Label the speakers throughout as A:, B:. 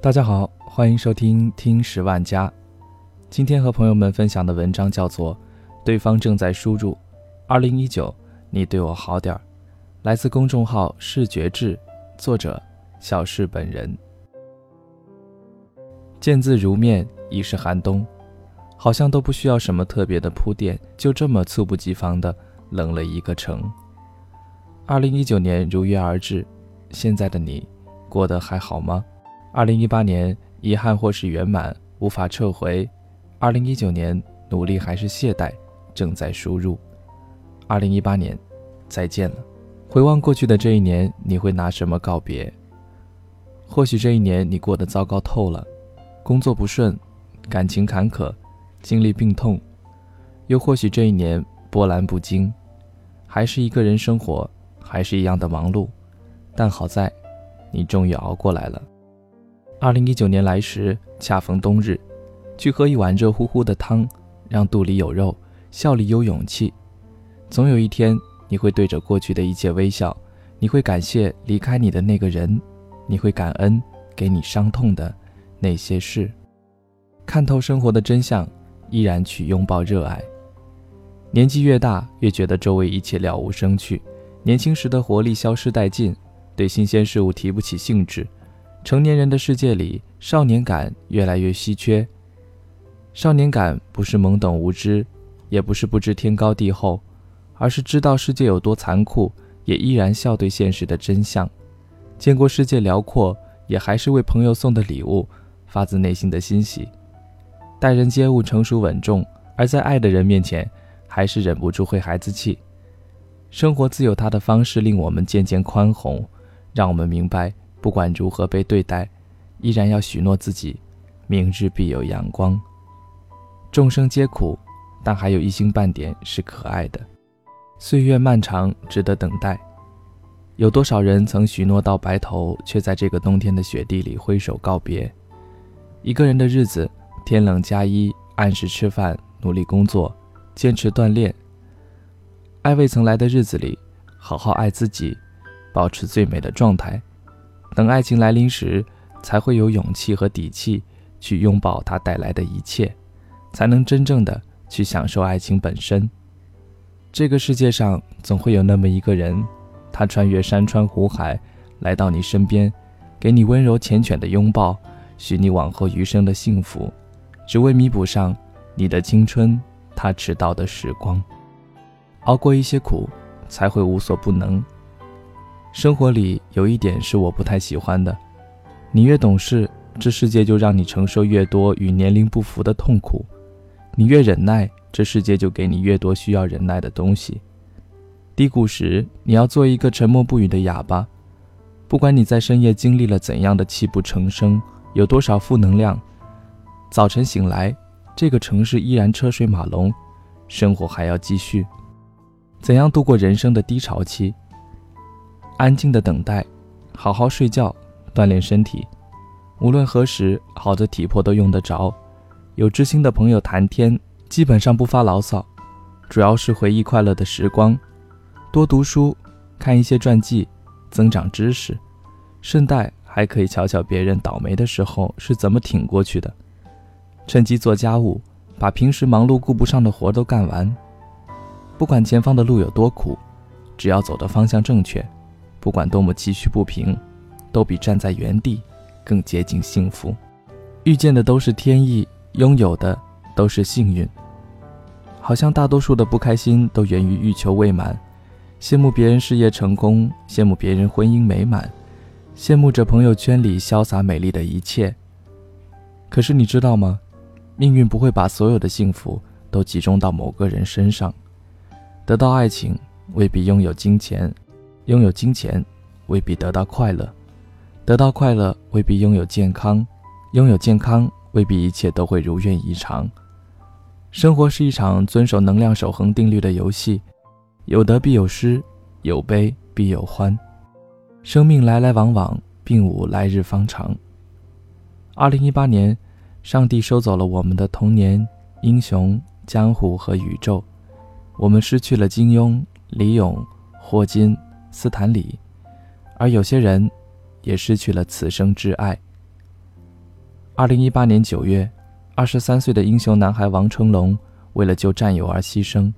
A: 大家好，欢迎收听听十万加。今天和朋友们分享的文章叫做《对方正在输入》，二零一九，你对我好点儿。来自公众号视觉志，作者小视本人。见字如面，已是寒冬，好像都不需要什么特别的铺垫，就这么猝不及防的冷了一个城。二零一九年如约而至，现在的你过得还好吗？二零一八年，遗憾或是圆满，无法撤回；二零一九年，努力还是懈怠，正在输入。二零一八年，再见了。回望过去的这一年，你会拿什么告别？或许这一年你过得糟糕透了，工作不顺，感情坎坷，经历病痛；又或许这一年波澜不惊，还是一个人生活，还是一样的忙碌，但好在，你终于熬过来了。二零一九年来时，恰逢冬日，去喝一碗热乎乎的汤，让肚里有肉，笑里有勇气。总有一天，你会对着过去的一切微笑，你会感谢离开你的那个人，你会感恩给你伤痛的那些事。看透生活的真相，依然去拥抱热爱。年纪越大，越觉得周围一切了无生趣，年轻时的活力消失殆尽，对新鲜事物提不起兴致。成年人的世界里，少年感越来越稀缺。少年感不是懵懂无知，也不是不知天高地厚，而是知道世界有多残酷，也依然笑对现实的真相。见过世界辽阔，也还是为朋友送的礼物，发自内心的欣喜。待人接物成熟稳重，而在爱的人面前，还是忍不住会孩子气。生活自有它的方式，令我们渐渐宽宏，让我们明白。不管如何被对待，依然要许诺自己，明日必有阳光。众生皆苦，但还有一星半点是可爱的。岁月漫长，值得等待。有多少人曾许诺到白头，却在这个冬天的雪地里挥手告别？一个人的日子，天冷加衣，按时吃饭，努力工作，坚持锻炼。爱未曾来的日子里，好好爱自己，保持最美的状态。等爱情来临时，才会有勇气和底气去拥抱它带来的一切，才能真正的去享受爱情本身。这个世界上总会有那么一个人，他穿越山川湖海，来到你身边，给你温柔缱绻的拥抱，许你往后余生的幸福，只为弥补上你的青春他迟到的时光。熬过一些苦，才会无所不能。生活里有一点是我不太喜欢的，你越懂事，这世界就让你承受越多与年龄不符的痛苦；你越忍耐，这世界就给你越多需要忍耐的东西。低谷时，你要做一个沉默不语的哑巴，不管你在深夜经历了怎样的泣不成声，有多少负能量，早晨醒来，这个城市依然车水马龙，生活还要继续。怎样度过人生的低潮期？安静的等待，好好睡觉，锻炼身体。无论何时，好的体魄都用得着。有知心的朋友谈天，基本上不发牢骚，主要是回忆快乐的时光。多读书，看一些传记，增长知识。顺带还可以瞧瞧别人倒霉的时候是怎么挺过去的。趁机做家务，把平时忙碌顾不上的活都干完。不管前方的路有多苦，只要走的方向正确。不管多么崎岖不平，都比站在原地更接近幸福。遇见的都是天意，拥有的都是幸运。好像大多数的不开心都源于欲求未满，羡慕别人事业成功，羡慕别人婚姻美满，羡慕着朋友圈里潇洒美丽的一切。可是你知道吗？命运不会把所有的幸福都集中到某个人身上。得到爱情未必拥有金钱。拥有金钱未必得到快乐，得到快乐未必拥有健康，拥有健康未必一切都会如愿以偿。生活是一场遵守能量守恒定律的游戏，有得必有失，有悲必有欢。生命来来往往，并无来日方长。二零一八年，上帝收走了我们的童年、英雄、江湖和宇宙，我们失去了金庸。李咏、霍金、斯坦李，而有些人也失去了此生挚爱。二零一八年九月，二十三岁的英雄男孩王成龙为了救战友而牺牲，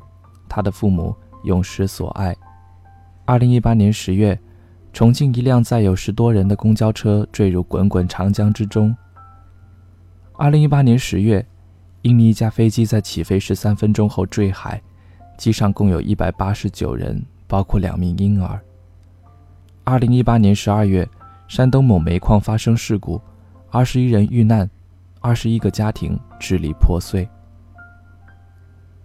A: 他的父母永失所爱。二零一八年十月，重庆一辆载有十多人的公交车坠入滚滚长江之中。二零一八年十月，印尼一架飞机在起飞十三分钟后坠海。机上共有一百八十九人，包括两名婴儿。二零一八年十二月，山东某煤矿发生事故，二十一人遇难，二十一个家庭支离破碎。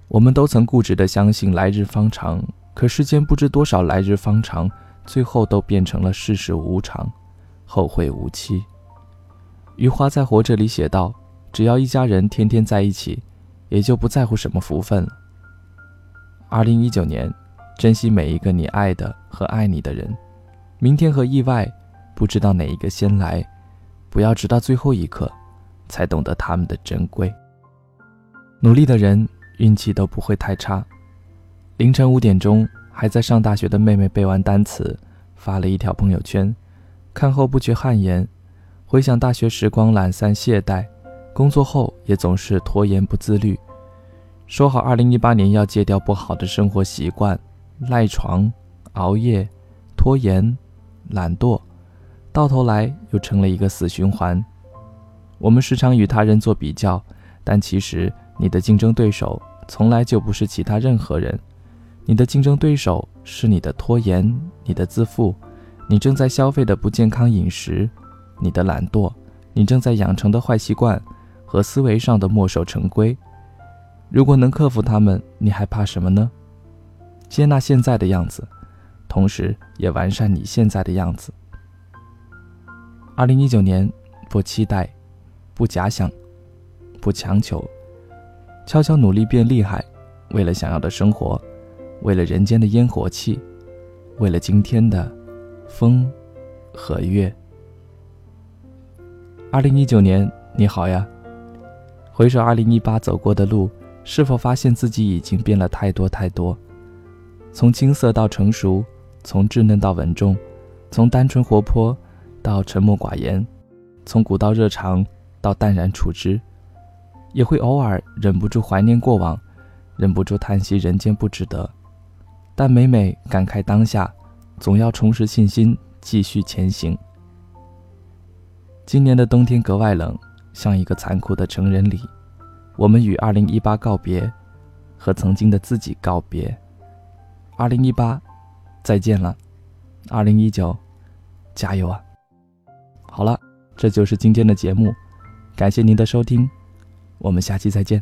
A: 我们都曾固执地相信来日方长，可世间不知多少来日方长，最后都变成了世事无常，后会无期。余华在《活着》里写道：“只要一家人天天在一起，也就不在乎什么福分了。”二零一九年，珍惜每一个你爱的和爱你的人。明天和意外，不知道哪一个先来，不要直到最后一刻，才懂得他们的珍贵。努力的人运气都不会太差。凌晨五点钟，还在上大学的妹妹背完单词，发了一条朋友圈，看后不觉汗颜。回想大学时光懒散懈怠，工作后也总是拖延不自律。说好，二零一八年要戒掉不好的生活习惯，赖床、熬夜、拖延、懒惰，到头来又成了一个死循环。我们时常与他人做比较，但其实你的竞争对手从来就不是其他任何人，你的竞争对手是你的拖延、你的自负、你正在消费的不健康饮食、你的懒惰、你正在养成的坏习惯和思维上的墨守成规。如果能克服他们，你还怕什么呢？接纳现在的样子，同时也完善你现在的样子。二零一九年，不期待，不假想，不强求，悄悄努力变厉害，为了想要的生活，为了人间的烟火气，为了今天的风和月。二零一九年，你好呀！回首二零一八走过的路。是否发现自己已经变了太多太多？从青涩到成熟，从稚嫩到稳重，从单纯活泼到沉默寡言，从古道热肠到淡然处之，也会偶尔忍不住怀念过往，忍不住叹息人间不值得。但每每感慨当下，总要重拾信心，继续前行。今年的冬天格外冷，像一个残酷的成人礼。我们与二零一八告别，和曾经的自己告别。二零一八，再见了。二零一九，加油啊！好了，这就是今天的节目，感谢您的收听，我们下期再见。